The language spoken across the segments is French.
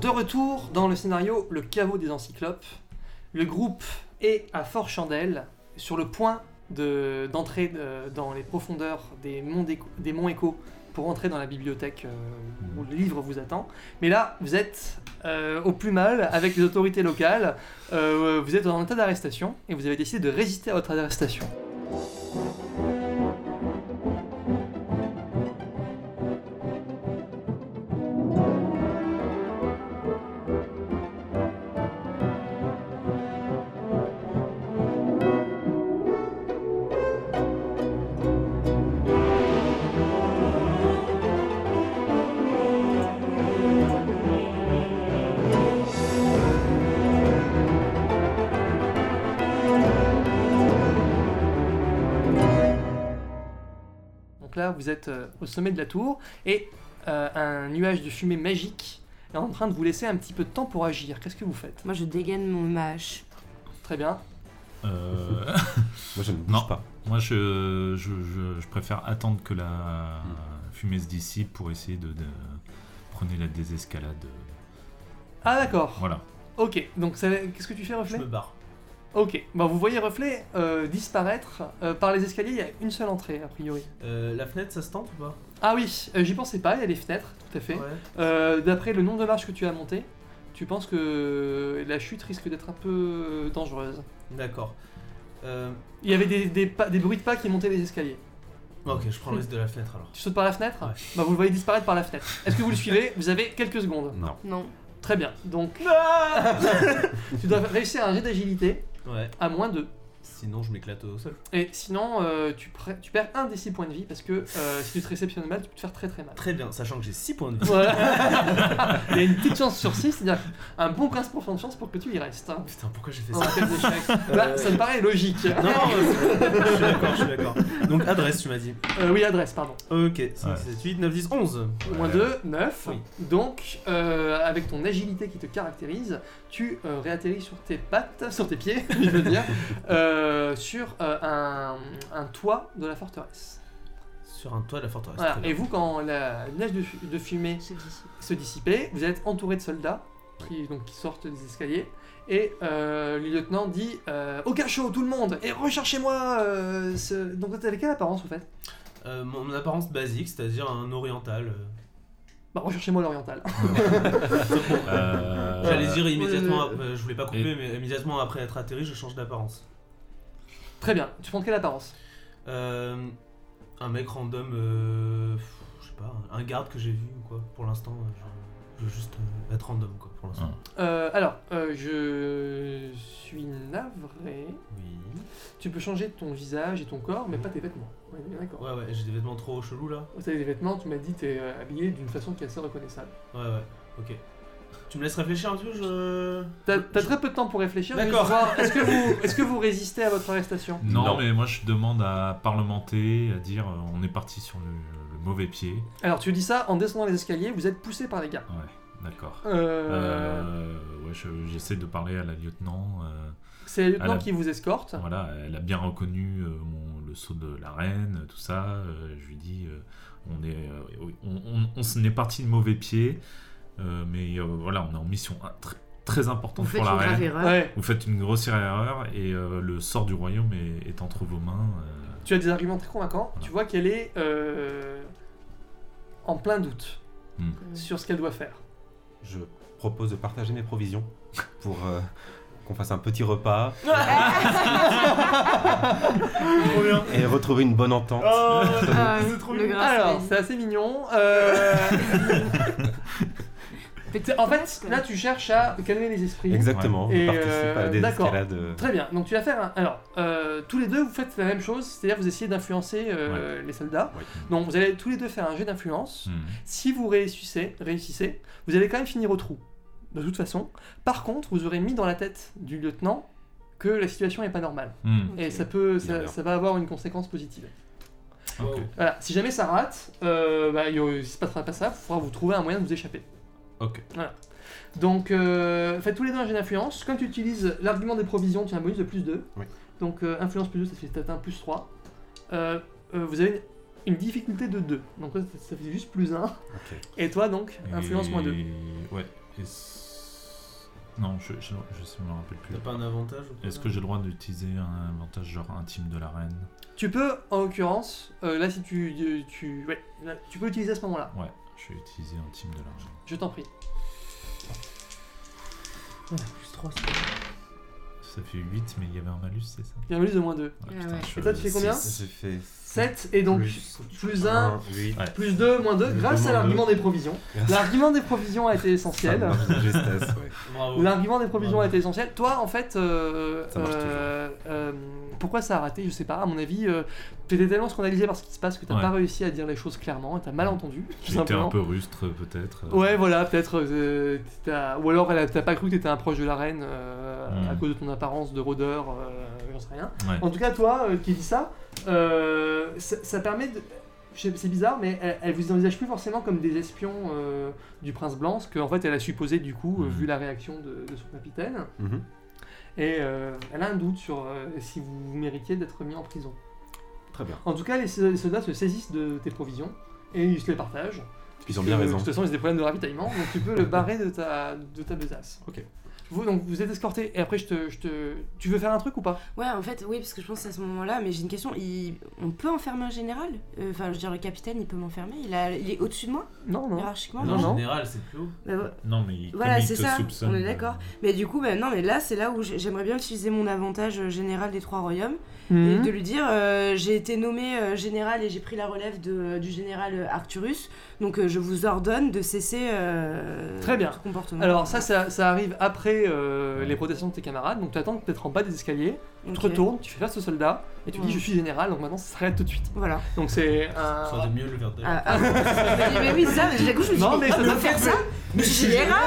De retour dans le scénario Le caveau des encyclopes, le groupe est à Fort Chandelle, sur le point de- d'entrer euh, dans les profondeurs des monts, d'Écho- des monts Écho pour entrer dans la bibliothèque euh, où le livre vous attend. Mais là, vous êtes euh, au plus mal avec les autorités locales. Vous êtes en état d'arrestation et vous avez décidé de résister à votre arrestation. Là, vous êtes euh, au sommet de la tour et euh, un nuage de fumée magique est en train de vous laisser un petit peu de temps pour agir. Qu'est-ce que vous faites? Moi, je dégaine mon ma hache. Très bien. Euh, Moi, je ne bouge Non. pas. moi, je, je, je- je préfère attendre que la fumée se dissipe pour essayer de, de prendre la désescalade. Ah d'accord. Voilà. Ok, donc ça- qu'est-ce que tu fais, Je Reflet me barre. Ok, bah, vous voyez Reflet euh, disparaître. Euh, par les escaliers, il y a une seule entrée, a priori. Euh, la fenêtre, ça se tente ou pas? Ah oui, euh, j'y pensais pas, il y a des fenêtres, tout à fait. Ouais. Euh, D'après le nombre de marches que tu as monté, tu penses que la chute risque d'être un peu dangereuse. D'accord. Euh, Il y avait des, des pas- des bruits de pas qui montaient les escaliers. ok, je prends le risque de la fenêtre alors. Tu sautes par la fenêtre? Ouais. Bah vous le voyez disparaître par la fenêtre. Est-ce que vous le suivez? Vous avez quelques secondes. Non. Non. Très bien. Donc tu dois réussir un jet d'agilité Ouais. à moins de. Sinon, je m'éclate au sol. Et sinon, euh, tu, tu perds un des 6 points de vie parce que euh, si tu te réceptionnes mal, tu peux te faire très très mal. Très bien, sachant que j'ai 6 points de vie. Voilà. Il y a une petite chance sur 6, c'est-à-dire un bon 15% de chance pour que tu y restes. hein. Putain, pourquoi j'ai fait En ça d'échec. Bah, ça me paraît logique. Non, non, euh, je suis d'accord, je suis d'accord. Donc, adresse, tu m'as dit. Euh, oui, adresse, pardon. Ok, 5, Ouais. 7, 8, 9, 10, 11. Moins 2, 9. Oui. Donc, euh, avec ton agilité qui te caractérise, tu euh, réatterris sur tes pattes, sur tes pieds, je veux dire, euh, sur euh, un, un toit de la forteresse. Sur un toit de la forteresse. Voilà. très bien. Et vous, quand la neige de, fu- de fumée C'est d'ici. se dissipait, vous êtes entouré de soldats qui, donc, qui sortent des escaliers. Et euh, le lieutenant dit euh, Au cachot, tout le monde Et recherchez-moi euh, ce... Donc, t'avais quelle apparence, en fait? Euh, mon apparence basique, c'est-à-dire un oriental. euh. Bah, recherchez-moi l'oriental. Euh, J'allais dire immédiatement, euh, après- euh, je voulais pas couper, mais immédiatement après être atterri, je change d'apparence. Très bien. Tu prends quelle apparence? Euh, un mec random, euh, je sais pas, un garde que j'ai vu ou quoi. Pour l'instant, euh, je, je veux juste euh, être random quoi. Pour l'instant. Euh, alors, euh, je suis navré. Oui. Tu peux changer ton visage et ton corps, mais pas tes vêtements. Ouais, bien d'accord. Ouais, ouais, j'ai des vêtements trop chelous là. Vous avez des vêtements, tu m'as dit, t'es euh, habillé d'une façon qui est assez reconnaissable. Ouais, ouais, ok. Tu me laisses réfléchir un peu, je. T'as t'as très peu de temps pour réfléchir. D'accord. Est-ce que, vous, est que vous résistez à votre arrestation? Non, Non. mais moi je demande à parlementer, à dire euh, on est parti sur le, le mauvais pied. Alors, tu dis ça en descendant les escaliers, vous êtes poussé par les gars. Ouais, d'accord. Euh, Euh, ouais, je- j'essaie de parler à la lieutenant. euh, C'est le lieutenant la- qui vous escorte. voilà, elle a bien reconnu euh, mon- le saut de la reine, tout ça. euh, je lui dis euh, on est, euh, on, on- est parti de mauvais pied, mais euh, voilà, on est en mission ah, tr- très Vous importante faites pour une la grave reine. erreur. Ouais. Vous faites une grossière erreur et euh, le sort du royaume est, est entre vos mains. euh, Tu as des arguments très convaincants. Voilà. Tu vois qu'elle est euh, en plein doute Hmm. sur ce qu'elle doit faire. Je propose de partager mes provisions pour euh, qu'on fasse un petit repas et retrouver une bonne entente. Ah, trop mignon. grâce Alors, c'est assez mignon. Euh, en fait, presque. là, tu cherches à calmer les esprits. Exactement, Et, participe à euh, d'accord. désescalade. euh, Très bien. Donc, tu vas faire. un- Alors, euh, tous les deux, vous faites la même chose, c'est-à-dire vous essayez d'influencer euh, les soldats. ouais. Donc, vous allez tous les deux faire un jeu d'influence. hmm. Si vous réussissez, réussissez, vous allez quand même finir au trou. De toute façon. Par contre, vous aurez mis dans la tête du lieutenant que la situation n'est pas normale. Hmm. Et ça peut, ça, va avoir une conséquence positive. Ok. Voilà. Si jamais ça rate, euh, bah, il ne se passera pas ça. Il faudra vous trouver un moyen de vous échapper. Ok. Donc, euh, faites tous les deux un jeu d'influence. Comme tu utilises l'argument des provisions, tu as un bonus de plus 2. Oui. Donc, euh, influence plus 2, ça fait peut-être un plus 3. Euh, euh, vous avez une difficulté de 2. Donc ça, ça fait juste plus 1. Ok. Et toi donc, influence Et- moins 2. Ouais. et Non, je, je, je, me rappelle plus. T'as pas un avantage ou quoi Est-ce que j'ai le droit d'utiliser un avantage genre intime de la reine? Tu peux, en l'occurrence, euh, là si tu, tu, tu- ouais, là, tu peux l'utiliser à ce moment-là. Ouais, je vais utiliser intime de la reine. Je t'en prie. Plus 3, Ça fait 8, mais il y avait un malus, c'est ça? Il y a un malus de moins 2. Ouais, Ah putain, ouais. je- Et toi, tu fais combien? J'ai fait 7 et donc Plus- plus 1, 8. Ouais. plus 2, moins 2, Plus grâce à l'argument des provisions. L'argument des provisions a été essentiel. De. L'argument des provisions a été essentiel. Toi, en fait, euh, Ça marche euh, euh, pourquoi ça a raté Je sais pas. À mon avis, euh, t'étais tellement scandalisé par ce qui se passe que t'as Ouais. pas réussi à dire les choses clairement. et T'as mal entendu. tout J'étais un simplement. peu rustre, peut-être. euh. Ouais, voilà, peut-être. euh, t'as- ou alors, elle a- t'as pas cru que t'étais un proche de la reine euh, Mm. à cause de ton apparence de rôdeur. euh, J'en sais rien. Ouais. En tout cas, toi euh, qui dis ça, euh, ça, ça permet de. je sais- C'est bizarre, mais elle, elle vous envisage plus forcément comme des espions euh, du prince blanc, ce qu'en fait elle a supposé du coup, euh, Mhm. vu la réaction de, de son capitaine. Mhm. Et euh, elle a un doute sur euh, si vous méritiez d'être mis en prison. Très bien. En tout cas, les, les soldats se saisissent de tes provisions et ils se les partagent. Ils ont bien Euh, raison. De toute façon, ils ont des problèmes de ravitaillement, donc tu peux le barrer de ta, de ta besace. Ok. Vous, donc, vous êtes escorté et après, je te, je te... tu veux faire un truc ou pas? Ouais, en fait, oui, parce que je pense que c'est à ce moment-là, mais j'ai une question. Il... On peut enfermer un général? Euh, Enfin, je veux dire, le capitaine, il peut m'enfermer? Il, a... il est au-dessus de moi, Non, non. hiérarchiquement Non, non. général, c'est plus haut. Bah, ouais. Non, mais il- Voilà, c'est te ça, soupçonne, on est euh, d'accord. Mais du coup, bah, non, mais là, c'est là où j'ai- j'aimerais bien utiliser mon avantage euh, général des trois royaumes et Mhm. de lui dire euh, j'ai été nommé euh, général et j'ai pris la relève de, du général Arcturus, donc euh, je vous ordonne de cesser euh, Très bien. tout comportement. Alors ça, ça, ça arrive après euh, les protestations de tes camarades, donc tu attends d'être en bas des escaliers, tu te Ok. retournes, tu fais face au soldat, et tu Ouais. dis je suis général, donc maintenant ça s'arrête tout de suite. Voilà. Donc c'est Ça aurait un... été mieux le verre d'air. Ah, ah, mais, mais oui, c'est ça, mais du coup, je me suis Non, dit, mais ah, ça doit faire faire ça Mais je suis général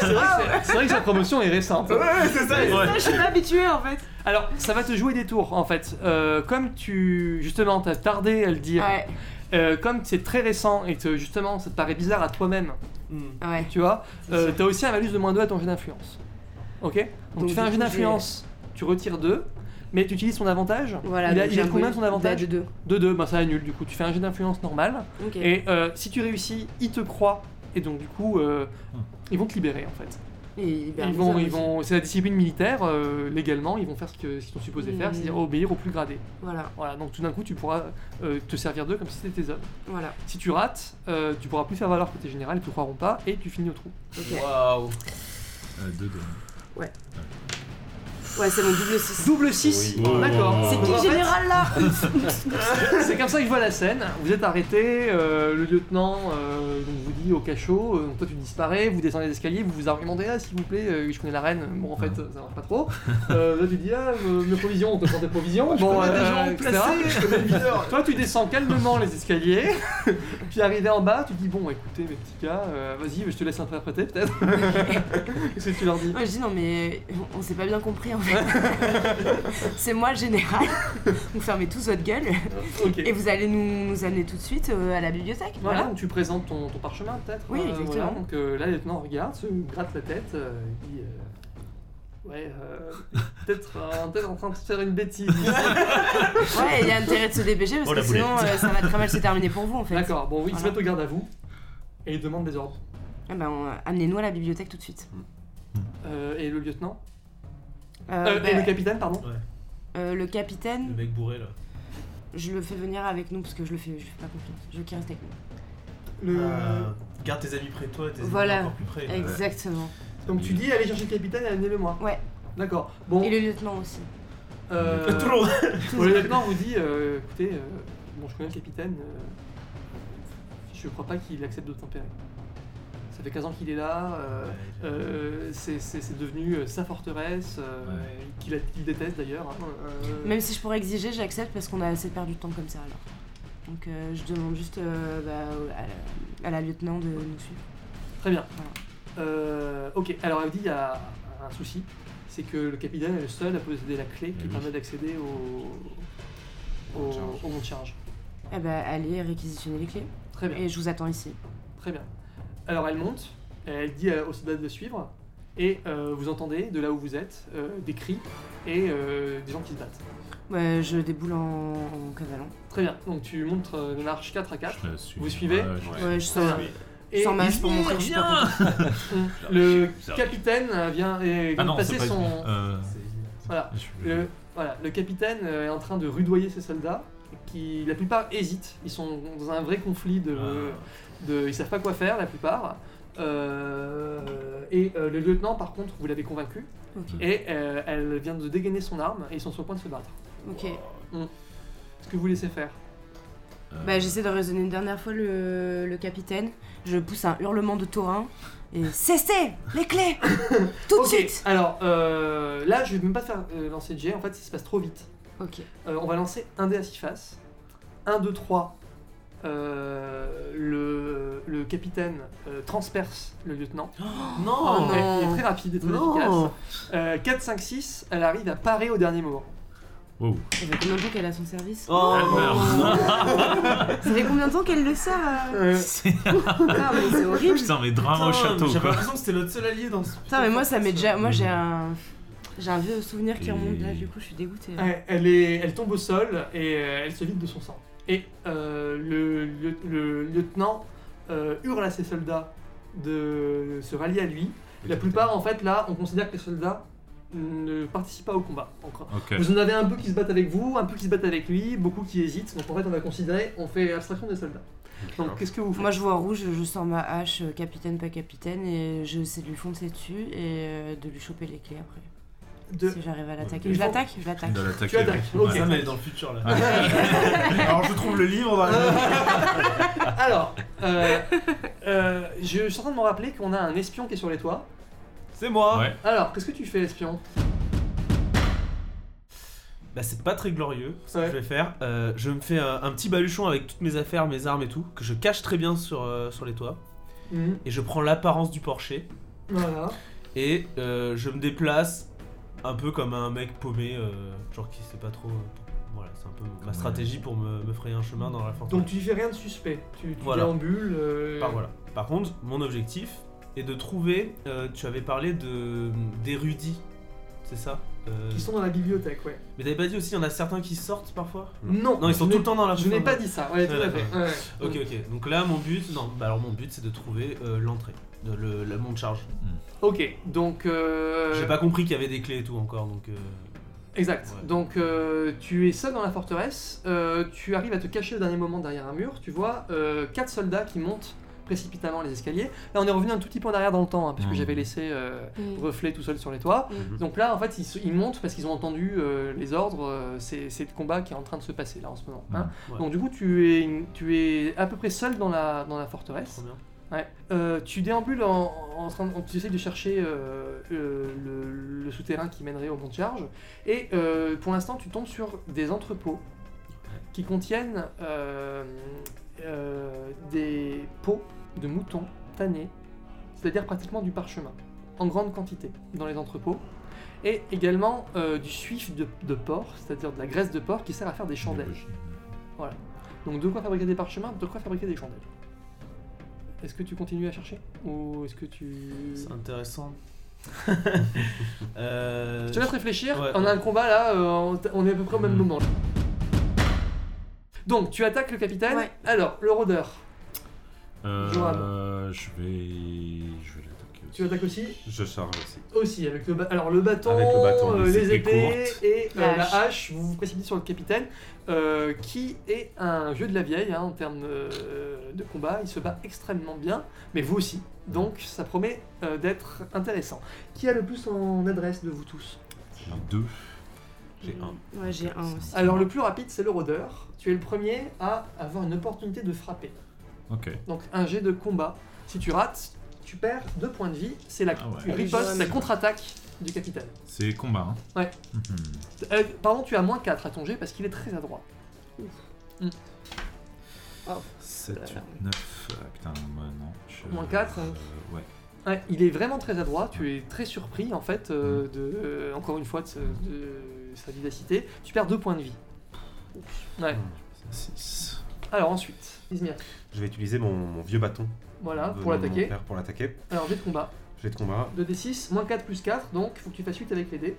C'est vrai, que c'est- c'est vrai que sa promotion est récente. c'est ça. Ça, Je suis pas habituée en fait. Alors, ça va te jouer des tours en fait. Euh, comme tu, justement, t'as tardé à le dire, Ouais, euh, comme c'est très récent et que justement ça te paraît bizarre à toi-même, Hmm. ouais. tu vois, euh, t'as aussi un malus de moins 2 à ton jet d'influence. Ok Donc, Donc, tu fais du un jet coup, d'influence, tu retires 2, mais tu utilises ton avantage. Voilà, il a, donc il j'ai a un combien bonus son avantage De 2. De 2, bah ça annule du coup. Tu fais un jet d'influence normal. Ok. Et euh, si tu réussis, ils te croient. Et donc du coup, euh, Hmm. ils vont te libérer en fait. Et ben, ils vont, ils vont, c'est la discipline militaire, euh, légalement, ils vont faire ce que- ce qu'ils sont supposés faire, Hmm. c'est-à-dire obéir au plus gradé. Voilà, Voilà, donc tout d'un coup, tu pourras euh, te servir d'eux comme si c'était tes hommes. voilà. Si tu rates, euh, tu pourras plus faire valoir que t'es général, ils te croiront pas, et tu finis au trou. Waouh. euh, deux de- Ouais, c'est mon double 6. Double 6 Oui. D'accord. C'est qui le général là C'est comme ça que je vois la scène. Vous êtes arrêté, euh, le lieutenant euh, donc vous dit au cachot, euh, donc toi tu disparais, vous descendez les escaliers, vous vous argumentez là s'il vous plaît, euh, je connais la reine, bon en fait Ouais. ça marche pas trop. Euh, là tu dis ah euh, mes provisions, on te prend tes provisions, Je bon connais des gens placés, je connais le leader. Toi tu descends calmement les escaliers, puis arrivé en bas tu dis bon écoutez mes petits gars, euh, vas-y je te laisse interpréter peut-être. Qu'est-ce que tu leur dis? Moi je dis non mais on s'est pas bien compris en fait. c'est moi le général. Vous fermez tous votre gueule et vous allez nous, nous amener tout de suite euh, à la bibliothèque. Voilà, Voilà. donc tu présentes ton, ton parchemin peut-être. Oui, euh, exactement. voilà, donc euh, là, le lieutenant regarde, se gratte la tête, euh, il dit euh, Ouais, euh, peut-être euh, en train de se faire une bêtise. Ouais, il y a intérêt de se dépêcher parce Oh, que sinon euh, ça va très mal se terminer pour vous en fait. D'accord, bon, oui, ils se Voilà. mettent au garde à vous et ils demandent des ordres. Eh ben, amenez-nous à la bibliothèque tout de suite. Euh, et le lieutenant? Euh, Euh, bah, Et le capitaine, pardon euh, le Le capitaine, mec bourré là. je le fais venir avec nous parce que je le fais, je fais pas confiance. Je veux qu'il reste avec nous. Le- Euh, garde tes amis près de toi et tes Voilà. encore plus près. Exactement. Donc tu dis Allez chercher le capitaine et amenez-le moi. Ouais. D'accord, bon. Et le lieutenant aussi. euh, Tout le monde. bon, le lieutenant vous dit euh, Écoutez, euh, bon, je connais le capitaine, euh, je crois pas qu'il accepte de tempérer. Fait 15 ans qu'il est là. euh, Euh, c'est devenu euh, sa forteresse, euh, Ouais. qu'il déteste d'ailleurs. hein, euh, Même si je pourrais exiger, j'accepte parce qu'on a assez perdu de temps comme ça alors. Donc euh, je demande juste euh, bah, à, la, à la lieutenant de nous suivre. Très bien. Voilà. Euh, ok, alors elle dit il y a un souci, c'est que le capitaine est le seul à posséder la clé qui oui. permet d'accéder au, au, Mont de charge. au mont de charge. Eh ben allez réquisitionner les clés Très bien, et je vous attends ici. très bien. Alors elle monte, elle dit à- aux soldats de suivre, et euh, vous entendez de là où vous êtes euh, des cris et euh, des gens qui se battent. Ouais, je déboule en, en cavalant. Très bien. Donc tu montres euh, une marche 4 à 4. Je suis. Vous suivez Ouais, je- Ouais, je Et sans match pour montrer que je suis pas contente. le capitaine euh, vient et Ah non, passer son. Euh, Voilà. Le, voilà, le capitaine euh, est en train de rudoyer ses soldats, qui la plupart hésitent. Ils sont dans un vrai conflit de, Ah. De ils savent pas quoi faire la plupart. Euh, et euh, le lieutenant, par contre, vous l'avez convaincu, et euh, elle vient de dégainer son arme et ils sont sur le point de se battre. ok. Ce que vous laissez faire. euh, Bah, j'essaie de raisonner une dernière fois le, le capitaine. Je pousse un hurlement de taurin. Et cessez les clés Tout de Ok, suite alors euh, là, je vais même pas te faire euh, lancer de jet, en fait, ça se passe trop vite. Ok. Euh, on va lancer un dé à 6 faces. 1, 2, 3. Euh, le, le capitaine euh, transperce le lieutenant. Non Oh non. Ouais, il est très rapide et très Non. efficace. Euh, 4, 5, 6, elle arrive à parer au dernier moment. wow. Ça fait combien de temps qu'elle a son service Oh Elle meurt. Ça fait combien de temps qu'elle le sert euh C'est- Putain, mais c'est horrible Putain, mais drame au château quoi. l'impression que c'était notre seul allié dans ce. Putain, mais moi, ça m'est déjà. Moi, j'ai un. J'ai un vieux souvenir qui Et- remonte là, du coup, je suis dégoûtée. Ouais, elle, est, elle tombe au sol et elle se vide de son sang. Et euh, le, le- le lieutenant euh, hurle à ses soldats de se rallier à lui. La plupart, en fait, là, on considère que les soldats ne participent pas au combat. encore. Vous en avez un peu qui se battent avec vous, un peu qui se battent avec lui, beaucoup qui hésitent. Donc en fait, on va considérer, on fait abstraction des soldats. Donc qu'est-ce que vous faites? Moi, je vois rouge, je sors ma hache, euh, capitaine, pas capitaine, et j'essaie de lui foncer dessus et de lui choper les clés après. De- Si j'arrive à l'attaquer. Je l'attaque Je l'attaque. Tu attaques, ok. Ça, mais elle est dans le futur là. Alors je trouve le livre dans la... Alors, euh, euh, je suis en train de me rappeler qu'on a un espion qui est sur les toits. C'est moi Ouais. Alors, qu'est-ce que tu fais, espion? Bah c'est pas très glorieux ce Ouais. que je vais faire. Euh, je me fais un, un petit baluchon avec toutes mes affaires, mes armes et tout, que je cache très bien sur, euh, sur les toits. Mhm. Et je prends l'apparence du porcher. Voilà. Et euh, je me déplace un peu comme un mec paumé, euh, genre qui sait pas trop. euh, voilà, c'est un peu ma stratégie pour me, me frayer un chemin dans la forteresse. Donc tu fais rien de suspect. Tu, tu Voilà. déambules. euh, Par, voilà. Par contre, mon objectif est de trouver. euh, tu avais parlé de d'érudits, c'est ça Euh, Qui sont dans la bibliothèque, ouais. Mais t'avais pas dit aussi, il y en a certains qui sortent parfois? Non, Non, ils sont je tout n'ai- le temps dans la Je n'ai pas dit ça, ouais, tout Ouais, à fait. d'accord. ouais, ouais. Ok, ok. Donc là, mon but, non, bah alors mon but c'est de trouver euh, l'entrée, de le, le monte charge. Ok, donc. euh, J'ai pas compris qu'il y avait des clés et tout encore, donc. euh, Exact. Ouais. Donc euh, tu es seul dans la forteresse, euh, tu arrives à te cacher au dernier moment derrière un mur, tu vois euh, quatre soldats qui montent précipitamment les escaliers. Là on est revenu un tout petit peu en arrière dans le temps, hein, puisque Mhm. j'avais laissé euh, Mm. reflet tout seul sur les toits. Donc là en fait ils, se- ils montent parce qu'ils ont entendu euh, les ordres, euh, c'est c'est le combat qui est en train de se passer là en ce moment. hein. Ouais. Donc du coup tu es, tu es à peu près seul dans la, dans la forteresse. Trop bien. Ouais. Euh, tu déambules en, en train de, tu essayes de chercher euh, euh, le, le souterrain qui mènerait au mont de charge et euh, pour l'instant tu tombes sur des entrepôts qui contiennent euh, euh, des pots de moutons tannés, c'est-à-dire pratiquement du parchemin en grande quantité dans les entrepôts et également euh, du suif de, de porc, c'est-à-dire de la graisse de porc qui sert à faire des chandelles. Donc de quoi fabriquer des parchemins, de quoi fabriquer des chandelles. Est-ce que tu continues à chercher Ou est-ce que tu... C'est intéressant. euh, Je te laisse réfléchir, Ouais, on a ouais. un combat là, euh, on est à peu près au même Mhm. moment. Donc tu attaques le capitaine, Ouais. alors le rôdeur, Euh, je vais. Je vais l'attaquer aussi. Tu attaques aussi Je charge aussi. Aussi, avec le, ba- alors, le bâton, Avec le bâton, euh, les les épées et euh, La la, hache. hache, vous vous précipitez sur le capitaine, euh, qui est un vieux de la vieille hein, en termes euh, de combat, il se bat extrêmement bien, mais vous aussi, donc ça promet euh, d'être intéressant. Qui a le plus en adresse de vous tous? Un deux. J'ai un. Ouais, j'ai un aussi. Alors le plus rapide c'est le rôdeur, tu es le premier à avoir une opportunité de frapper. Ok. Donc un jet de combat, si tu rates, tu perds deux points de vie, c'est la Ah ouais. la contre-attaque du capitaine. C'est combat, hein Ouais. Mhm. Euh, pardon, tu as moins 4 à ton jet parce qu'il est très adroit. 7, 8, 9. Ah, putain, moi non. Je- Moins quatre, euh, hein. ouais. Ouais, il est vraiment très adroit, tu es très surpris en fait, euh, de, euh, encore une fois, de, ce- de sa vivacité. Tu perds deux points de vie. Ouais. 6. Alors ensuite, Izmir. Je vais utiliser mon, mon vieux bâton. Voilà, de pour l'attaquer. père Pour l'attaquer. Alors jet de combat. Jet de combat. 2d6, moins 4 plus 4, donc faut que tu fasses 8 avec les dés.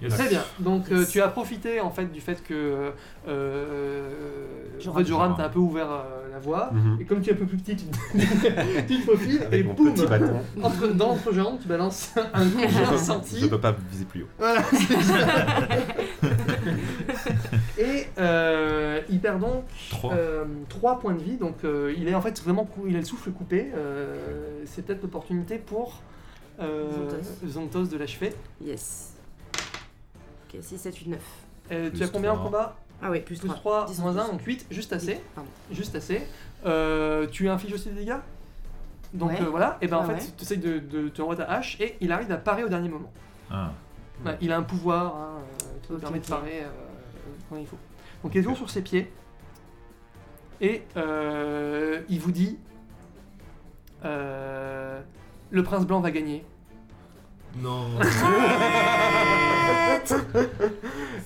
Yes. Très bien. Donc euh, tu as profité en fait du fait que euh, en Joran. fait, Joran t'a un peu ouvert euh, la voie. Mhm. Et comme tu es un peu plus petit, tu te, tu te faufiles et boum entre, Dans l'entrejambe, tu balances un coup Je j'ai peux, ressenti. je peux pas viser plus haut. Voilà, c'est ça. Et euh, il perd donc Trois. 3 points de vie. Donc euh, il est en fait vraiment il a le souffle coupé. Euh, c'est peut-être l'opportunité pour euh, Zontos. Zontos de l'achever. Yes. Ok, 6, 7, 8, 9. Euh, tu as combien en combat? Ah ouais, plus Plus 3. 3, Disons moins plus. 1, donc 8, juste assez. Juste assez. Euh, tu infliges aussi des dégâts? Donc Ouais. euh, voilà, et ben en Ouais, fait, ouais. tu essayes de, de te renvoyer ta hache et il arrive à parer au dernier moment. Ah. Il a un pouvoir hein, euh, qui lui Ok, permet de parer euh, quand il faut. Donc il est toujours sur ses pieds. Et euh, il vous dit euh, Le prince blanc va gagner. Non.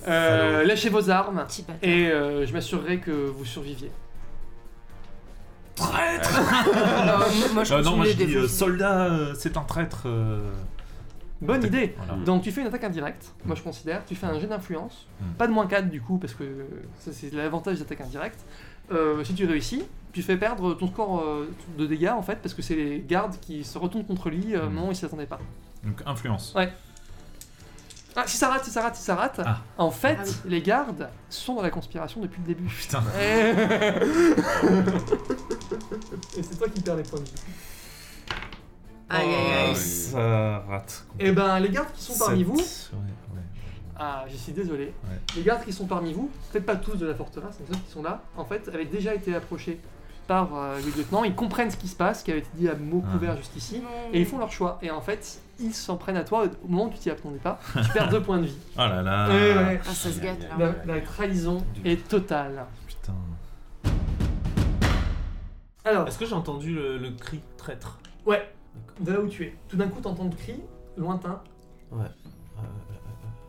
Euh, lâchez vos armes Petit bâtard. et euh, je m'assurerai que vous surviviez. Alors, moi, moi, je Euh, non, moi je dis euh, soldat, euh, c'est un traître. euh. Bonne idée Voilà. Donc tu fais une attaque indirecte, moi je considère, tu fais un jet d'influence, Hmm. pas de moins 4 du coup, parce que c'est l'avantage d'attaque indirecte. Euh, si tu réussis, tu fais perdre ton score euh, de dégâts en fait, parce que c'est les gardes qui se retournent contre lui, euh, Hmm. non, ils s'y attendaient pas. Donc influence. Ah, si ça rate, si ça rate, si ça rate, Ah. en fait, Ah oui. les gardes sont dans la conspiration depuis le début. Putain. Et Et c'est toi qui perds les points de vie. Aïe, aïe, aïe. Ah, Ça rate. Et ben, les gardes qui sont parmi Sept. vous, Ouais, ouais. Ah, je suis désolé. Ouais. Les gardes qui sont parmi vous, peut-être pas tous de la forteresse, mais ceux qui sont là, en fait, avaient déjà été approchés par euh, le lieutenant. Ils comprennent ce qui se passe, ce qui avait été dit à mots Ah. couverts jusqu'ici, et ils font leur choix. Et en fait, ils s'en prennent à toi au moment où tu t'y attendais pas. Tu perds deux points de vie. Oh là là. Ouais, ouais. Ah, ça se gâte là. La, la trahison est totale. Putain. Alors, Est-ce que j'ai entendu le, le cri traître? Ouais. De là où tu es. Tout d'un coup, t'entends le cri, lointain. Euh, euh, euh,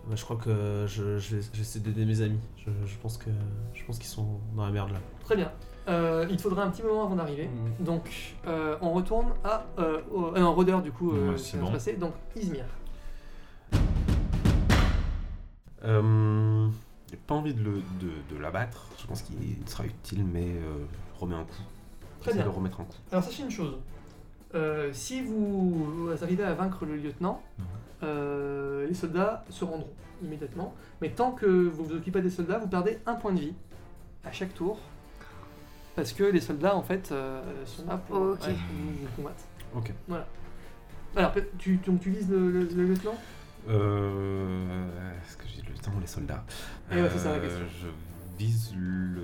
bah, je crois que je, je vais, je vais essayer d'aider mes amis. Je, je pense que je pense qu'ils sont dans la merde là. Très bien. Euh, il te faudra un petit moment avant d'arriver. Mm. Donc, euh, on retourne à. Euh, au- euh, non, Rodeur, du coup, euh, Ouais, c'est de bon. se passer. Donc, Izmir. Euh, J'ai pas envie de, le- de, de l'abattre. Je pense qu'il sera utile, mais euh, remets un coup. Très J'essaie bien. de remettre un coup. Alors, sachez une chose. Euh, si vous arrivez à vaincre le lieutenant, Mhm. euh, les soldats se rendront immédiatement. Mais tant que vous vous occupez pas des soldats, vous perdez un point de vie à chaque tour. Parce que les soldats, en fait, euh, sont là pour Ok. ouais, vous, vous combattre. Ok. Voilà. Alors, peut- tu, donc, tu vises le, le- le lieutenant? Euh, Est-ce que j'ai le temps, les soldats? Eh ouais, c'est ça la question. Je vise le.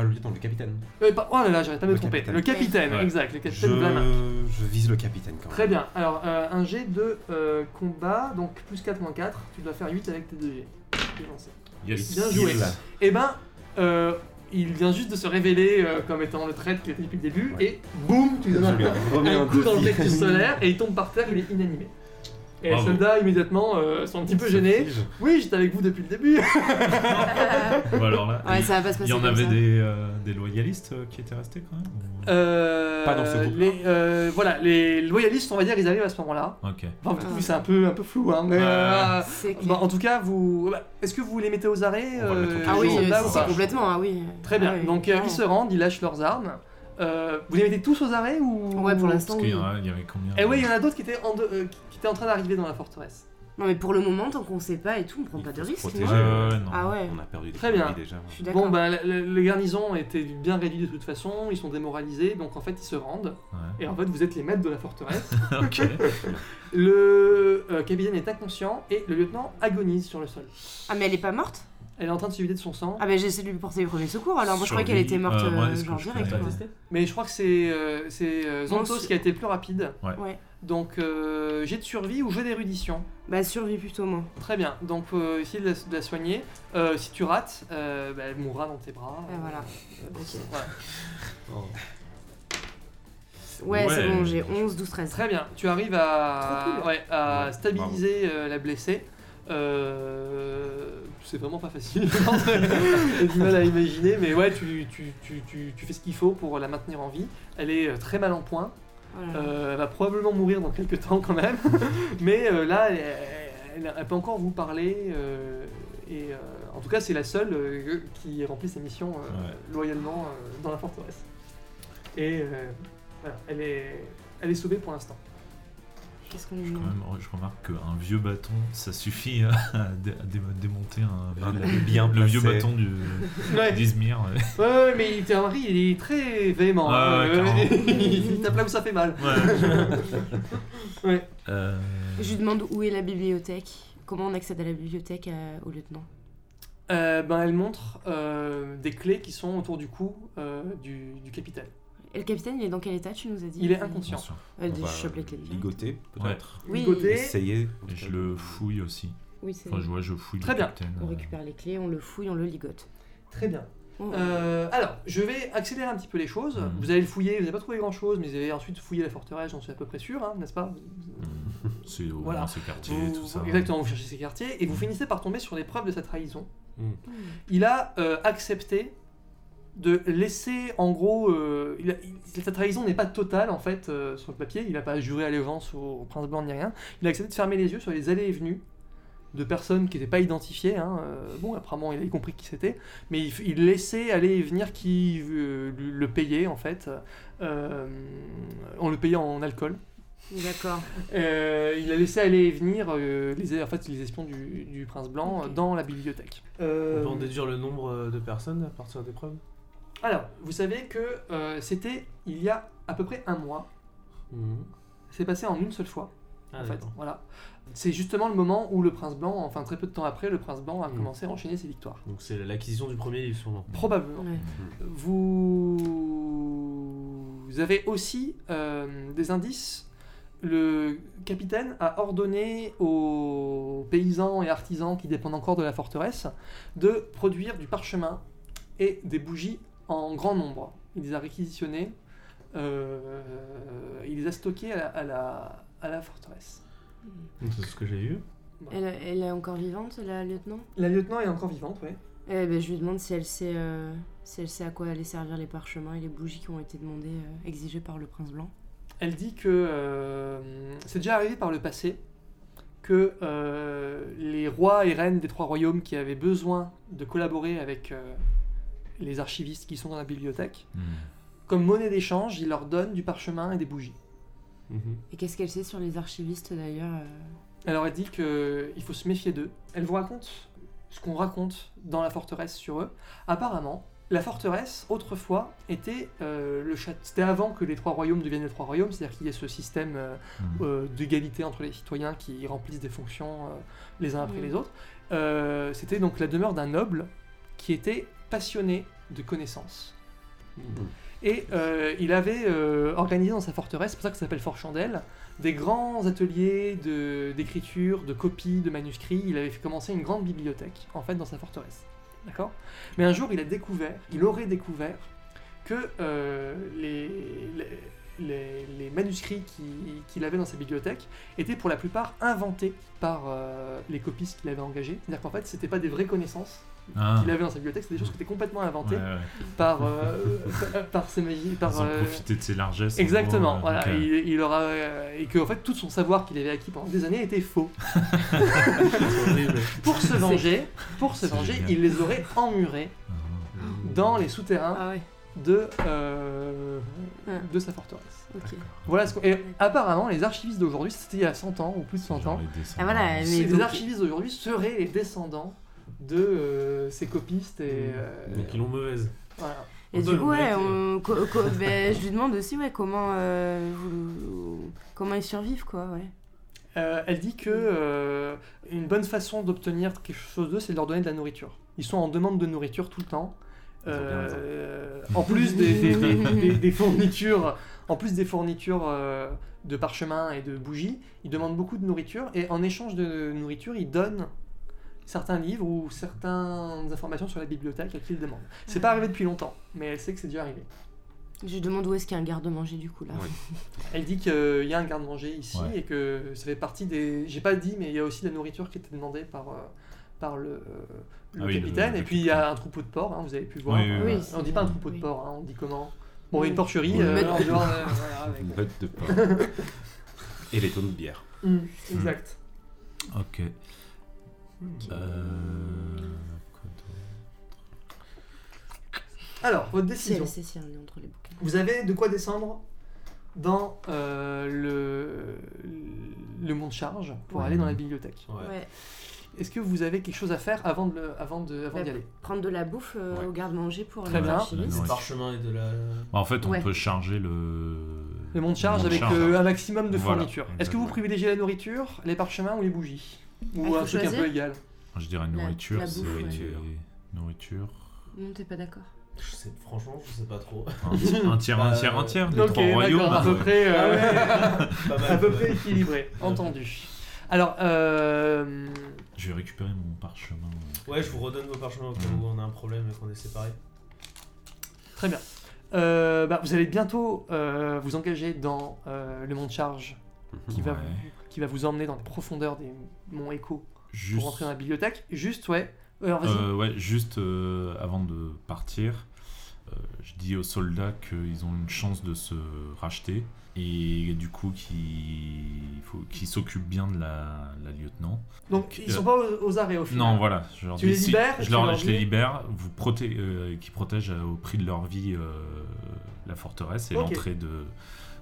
Pas le lieutenant, le capitaine. Euh, pas- Oh là là, j'arrête pas de me Le tromper. capitaine. Le capitaine, Ouais. exact, le Je, capitaine de la main. je vise le capitaine quand même. Très bien. Alors, euh, un jet de euh, combat, donc plus 4 moins 4, tu dois faire 8 avec tes 2 G. Je vais lancer. Yes. Bien joué. Il. Eh ben, euh, il vient juste de se révéler euh, comme étant le traître qu'il était depuis le début, Ouais. et boum, tu lui donnes Je un, lui remets un un coup dans le plexus solaire et il tombe par terre, il est inanimé. Et les Bravo. soldats immédiatement euh, sont un petit peu gênés. fige. Oui, j'étais avec vous depuis le début. Bon, alors là, Ouais, ça va pas se il passer y en avait ça. des, euh, des loyalistes euh, qui étaient restés quand même ou- Euh, Pas dans ce groupe. Les, euh, voilà, les loyalistes, on va dire, ils arrivent à ce moment-là. Ok. Enfin, coup, c'est un peu, un peu flou, hein. Mais, euh, clair. en tout cas, vous, bah, est-ce que vous les mettez aux arrêts On va euh, Ah les oui, soldats euh, complètement, ah oui. Très bien. Ah oui, Donc euh, ils se rendent, ils lâchent leurs armes. Euh, vous les mettez tous aux arrêts ou Ouais, pour l'instant, Parce qu'il y, oui. en a- il y avait combien Eh oui, il y en a d'autres qui étaient en, de- euh, qui- qui étaient en train d'arriver dans la forteresse. Non, mais pour le moment, tant qu'on sait pas et tout, on prend Il pas de faut se risque. protéger. non Ouais, ouais, ouais, non. Ah ouais, On a perdu des Très bien. déjà. je suis d'accord. Bon, bah, le- le- les garnisons étaient bien réduits de toute façon, ils sont démoralisés, donc en fait ils se rendent. Ouais. Et en fait vous êtes les maîtres de la forteresse. ok. le euh, capitaine est inconscient et le lieutenant agonise sur le sol. Ah, mais elle est pas morte? Elle est en train de se vider de son sang. Ah, bah j'essaie de lui porter les premiers secours alors. Moi, je croyais qu'elle était morte, Euh, moi, euh, genre direct. Mais je crois que c'est euh, c'est, euh, Zontos qui a été le plus rapide. Ouais. Donc euh, jet de survie ou jet d'érudition. Bah, survie plutôt, moi. Très bien, donc euh, essayer de la, de la soigner. Euh, si tu rates, euh, bah, elle mourra dans tes bras. Voilà. Euh, Ok. Oh. Ouais, c'est Ouais. bon, j'ai 11, 12, 13. Très bien, tu arrives à, Trop cool. ouais, à Ouais, stabiliser euh, la blessée. Euh, c'est vraiment pas facile, j'ai du mal à imaginer, mais ouais, tu, tu, tu, tu, tu fais ce qu'il faut pour la maintenir en vie. Elle est euh, très mal en point, Voilà. Euh, elle va probablement mourir dans quelques temps quand même, mais euh, là, elle, elle, elle peut encore vous parler. euh, et euh, en tout cas, c'est la seule euh, qui remplit ses missions euh, Ouais. loyalement euh, dans la forteresse. Et euh, voilà, elle est, elle est sauvée pour l'instant. Qu'est-ce qu'on lui Quand demande même, je remarque qu'un vieux bâton, ça suffit à, dé- à dé- démonter un, Un le- bien le vieux bâton du Ouais. d'Izmir. ouais. Ouais, mais Théorie, il est très véhément. Hein. ouais, il tape là où ça fait mal. Ouais. Euh, Je lui demande où est la bibliothèque. Comment on accède à la bibliothèque à- au lieutenant? Euh, ben, elle montre euh, des clés qui sont autour du cou euh, du, du capitaine. Et le capitaine, il est dans quel état, tu nous as dit Il est inconscient. Euh, chope les clés. Ligoter, peut-être. Oui, Ligoter. Essayer. Et je le fouille aussi. oui c'est Enfin, je vois, je fouille Très le bien. capitaine. On euh, récupère les clés, on le fouille, on le ligote. Très bien. Oh. Euh, alors, je vais accélérer un petit peu les choses. Mhm. Vous allez le fouiller, vous n'avez pas trouvé grand chose, mais vous avez ensuite fouillé la forteresse, j'en suis à peu près sûr, hein, n'est-ce pas? Hum, C'est au Voilà. moins ces quartiers, Vous- tout ça. Exactement, vous cherchez ces quartiers et vous finissez par tomber sur les preuves de sa trahison. Hmm. Il a euh, accepté de laisser, en gros, euh, il a- il- sa trahison n'est pas totale en fait euh, sur le papier. Il n'a pas juré allégeance au, au prince blanc ni rien. Il a accepté de fermer les yeux sur les allées et venues de personnes qui n'étaient pas identifiées. hein. Euh, bon, apparemment, il a compris qui c'était, mais il, laissait aller et venir qui euh, le payait en fait. Euh, on le payait en alcool. D'accord. Euh, il a laissé aller et venir euh, les, en fait, les espions du, du prince blanc dans la bibliothèque. On peut en déduire le nombre de personnes à partir des preuves? Alors, vous savez que euh, c'était il y a à peu près un mois. C'est passé en une seule fois, Ah, en fait. Voilà. C'est justement le moment où le prince blanc, enfin très peu de temps après, le prince blanc a Mhm. commencé à enchaîner ses victoires. Donc c'est l'acquisition du premier livre sûrement. Probablement. Ouais. Vous... vous avez aussi euh, des indices. Le capitaine a ordonné aux paysans et artisans qui dépendent encore de la forteresse de produire du parchemin et des bougies en grand nombre. Il les a réquisitionnés, euh, il les a stockés à la, à la- à la forteresse. C'est ce que j'ai eu. Elle, elle est encore vivante, la lieutenant? La lieutenant est encore vivante, oui. Eh ben, je lui demande si elle sait, euh, si elle sait à quoi allaient servir les parchemins et les bougies qui ont été demandées, euh, exigées par le prince blanc. Elle dit que euh, c'est déjà arrivé par le passé que euh, les rois et reines des trois royaumes qui avaient besoin de collaborer avec euh, les archivistes qui sont dans la bibliothèque, Hum. comme monnaie d'échange, ils leur donnent du parchemin et des bougies. Et qu'est-ce qu'elle sait sur les archivistes d'ailleurs euh Alors elle dit qu'il faut se méfier d'eux. Elle vous raconte ce qu'on raconte dans la forteresse sur eux. Apparemment, la forteresse, autrefois, était euh, le château. C'était avant que les trois royaumes deviennent les trois royaumes, c'est-à-dire qu'il y ait ce système euh, euh, d'égalité entre les citoyens qui remplissent des fonctions euh, les uns après Mhm. les autres. Euh, C'était donc la demeure d'un noble qui était passionné de connaissances. Et euh, il avait euh, organisé dans sa forteresse, c'est pour ça que ça s'appelle Fort Chandelle, des grands ateliers de- d'écriture, de, copies, de manuscrits. Il avait fait commencer une grande bibliothèque, en fait, dans sa forteresse. D'accord? Mais un jour, il a découvert, il aurait découvert, que euh, les, les, les- les manuscrits qui- qu'il avait dans sa bibliothèque étaient pour la plupart inventés par les copistes qu'il avait engagés. C'est-à-dire qu'en fait, c'était pas des vraies connaissances Ah. qu'il avait dans sa bibliothèque, c'était des choses qui étaient complètement inventées Ouais, ouais. par, euh, par ses magies, par, Ils ont euh, profité de ses largesses. en Exactement, gros, voilà, il, il aura, euh, et que en fait tout son savoir qu'il avait acquis pendant des années était faux. C'est. Pour se venger, pour se C'est venger, génial. il les aurait emmurés Ah. dans les souterrains Ah ouais, de, euh, Ah. de sa forteresse. Voilà ce qu'on- et apparemment les archivistes d'aujourd'hui, c'était il y a 100 ans ou plus de 100 Genre ans. Ah, voilà, mais- c'est- les donc- archivistes d'aujourd'hui seraient les descendants de euh, ces copistes et euh, Donc ils l'ont mauvaise. voilà. Et du coup, ouais, l'honnêteté. on- co- co- ben, je lui demande aussi ouais, comment, euh, vous- comment ils survivent, quoi, ouais. Euh, elle dit que euh, une bonne façon d'obtenir quelque chose d'eux, c'est de leur donner de la nourriture. Ils sont en demande de nourriture tout le temps. Euh, en plus des, des- des- des- des fournitures, en plus des fournitures euh, de parchemin et de bougies, ils demandent beaucoup de nourriture et en échange de nourriture, ils donnent certains livres ou certaines informations sur la bibliothèque à qui ils demandent. C'est pas arrivé depuis longtemps, mais elle sait que c'est déjà arrivé. Je demande où est-ce qu'il y a un garde-manger, du coup, là. Elle dit qu'il y a un garde-manger ici Ouais. et que ça fait partie des. J'ai pas dit, mais il y a aussi de la nourriture qui était demandée par, euh, par le, euh, le Ah oui, le- capitaine. le et puis il y a un troupeau de porc, hein, vous avez pu voir. Oui, oui, oui. Euh, on dit pas un troupeau de oui. porc, hein, on dit comment Bon, Oui. une porcherie. Oui. euh, dehors, euh, voilà, avec- Une botte de pain. Et les tonnes de bière. Mm, exact. Ok. Ok. Euh, Alors, votre Si, décision. entre les bouquins. Vous avez de quoi descendre dans euh, le, le mont de charge pour Ouais. aller dans la bibliothèque. Ouais. Ouais. Est-ce que vous avez quelque chose à faire avant de le- avant de avant Ouais. d'y aller? Prendre de la bouffe euh, Ouais. au garde-manger pour Très les bien. Du parchemin et de la. Bah, En fait, on Ouais. peut charger le. Le mont de charge le avec charge. euh, un maximum de Voilà, fournitures. Est-ce que vous privilégiez la nourriture, les parchemins ou les bougies? Ou Ah, un truc un peu égal Je dirais nourriture. la bouffe, c'est- ouais. Nourriture. Non, t'es pas d'accord. Je sais, franchement, je sais pas trop. Un, un tiers, un Bah, tiers, un tiers. Les Ok, trois royaumes. à peu près, euh, mal, à peu près équilibré. Entendu. Alors, euh, Je vais récupérer mon parchemin. Ouais, je vous redonne vos parchemins au cas où on a un problème et qu'on est séparés. très bien. Euh, bah, vous allez bientôt euh, vous engager dans euh, le mont de charge qui va, vous, qui va vous emmener dans les profondeurs des monts Echo Juste. pour rentrer dans la bibliothèque. Juste, ouais. Alors, vas-y. Euh, ouais, juste euh, avant de partir, euh, je dis aux soldats qu'ils ont une chance de se racheter et du coup qu'ils s'occupent bien de la, la lieutenant. Donc, ils euh, sont pas aux, aux arrêts au final. Non, voilà, je leur Tu dis les libères je, leur, les libère, vous proté euh, qui protègent euh, au prix de leur vie euh, la forteresse et l'entrée de, de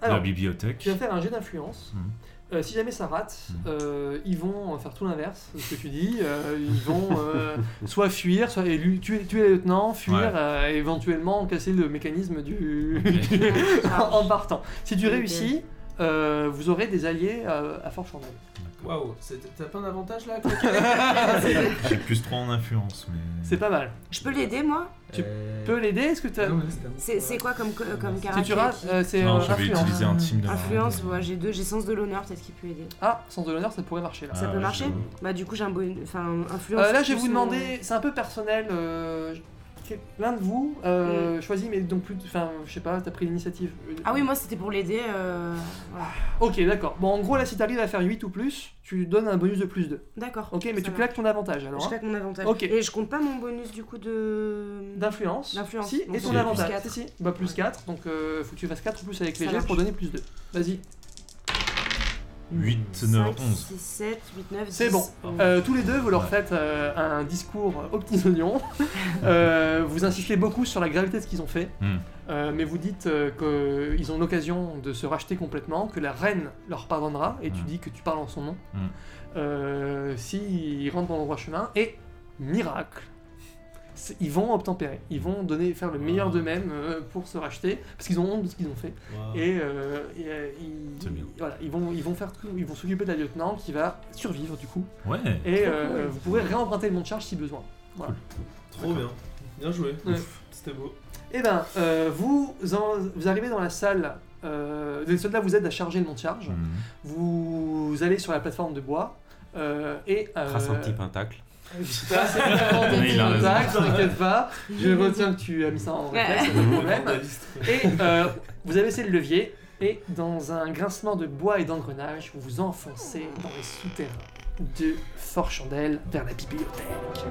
Alors, la bibliothèque. tu vas faire un jet d'influence. Mhm. Euh, si jamais ça rate, Mhm. euh, ils vont faire tout l'inverse de ce que tu dis. Euh, ils vont euh, soit fuir, soit élu- tuer, tuer les lieutenants, fuir, Ouais. euh, éventuellement casser le mécanisme du... Ok. en partant. Si tu réussis, euh, vous aurez des alliés euh, à Fort Chandelle. Waouh, c'est- t'as pas un avantage là J'ai plus 3 en influence, mais. C'est pas mal. Je peux l'aider, moi? Tu Euh, Tu peux l'aider? Est-ce que tu as... non, mais c'était un- C'est c'est quoi comme, co- comme Si caractère tu rates, qui- euh, c'est Non, euh, je vais influence. utiliser un team de la Influence, ouais, j'ai deux, j'ai sens de l'honneur, peut-être qu'il peut aider. Ah, sans de l'honneur, ça pourrait marcher là. Ça Ah, peut ouais, marcher? Bah du coup j'ai un bon... Enfin, influence... Euh, là, je vais plus vous mon- demander, c'est un peu personnel. euh, L'un de vous euh, choisit, mais donc plus. Enfin, je sais pas, t'as pris l'initiative. Euh, Ah oui, moi c'était pour l'aider. euh, voilà. Ok, d'accord. Bon, en gros, là, si t'arrives à faire 8 ou plus, tu donnes un bonus de plus 2. D'accord. Ok, mais tu va. claques ton avantage alors. Je hein. claque mon avantage. Ok. Et je compte pas mon bonus du coup de... D'influence. D'influence. Si, Donc, et ton avantage. plus quatre. Si, si. Bah, plus 4. Donc, euh, faut que tu fasses 4 ou plus avec les jets pour donner plus 2. Vas-y. 8, 9, 5, 11. 6, 7, 8, 9, 10. C'est bon. onze. Euh, tous les deux, vous leur Ouais. faites euh, un discours aux petits oignons. Euh, vous insistez beaucoup sur la gravité de ce qu'ils ont fait. Hmm. Euh, mais vous dites euh, qu'ils ont l'occasion de se racheter complètement, que la reine leur pardonnera, et tu Mm. dis que tu parles en son nom, Mm. euh, s'ils rentrent dans le droit chemin, et miracle, ils vont obtempérer, ils vont donner, faire le meilleur Ah. d'eux-mêmes euh, pour se racheter, parce qu'ils ont honte de ce qu'ils ont fait, et, euh, et, euh, ils, voilà, vont, ils vont faire tout- ils vont s'occuper de la lieutenant qui va survivre du coup, Ouais. et euh, cool. vous pourrez réemprunter le mont de charge si besoin. Voilà. Trop bien. Bien joué. Ouais. C'était beau. Eh ben, euh, vous, en- vous arrivez dans la salle, euh, les soldats vous aident à charger le mont de charge. Mhm. Vous allez sur la plateforme de bois euh, et. Euh, Trace un petit pentacle. Là, c'est vraiment ton Oui, petit il a raison. contact, t'inquiète pas. Je retiens que tu as mis ça en réflexe, pas de problème. Et euh, vous avez laissé le levier et dans un grincement de bois et d'engrenage, vous vous enfoncez dans les souterrains de Fort Chandelle vers la bibliothèque.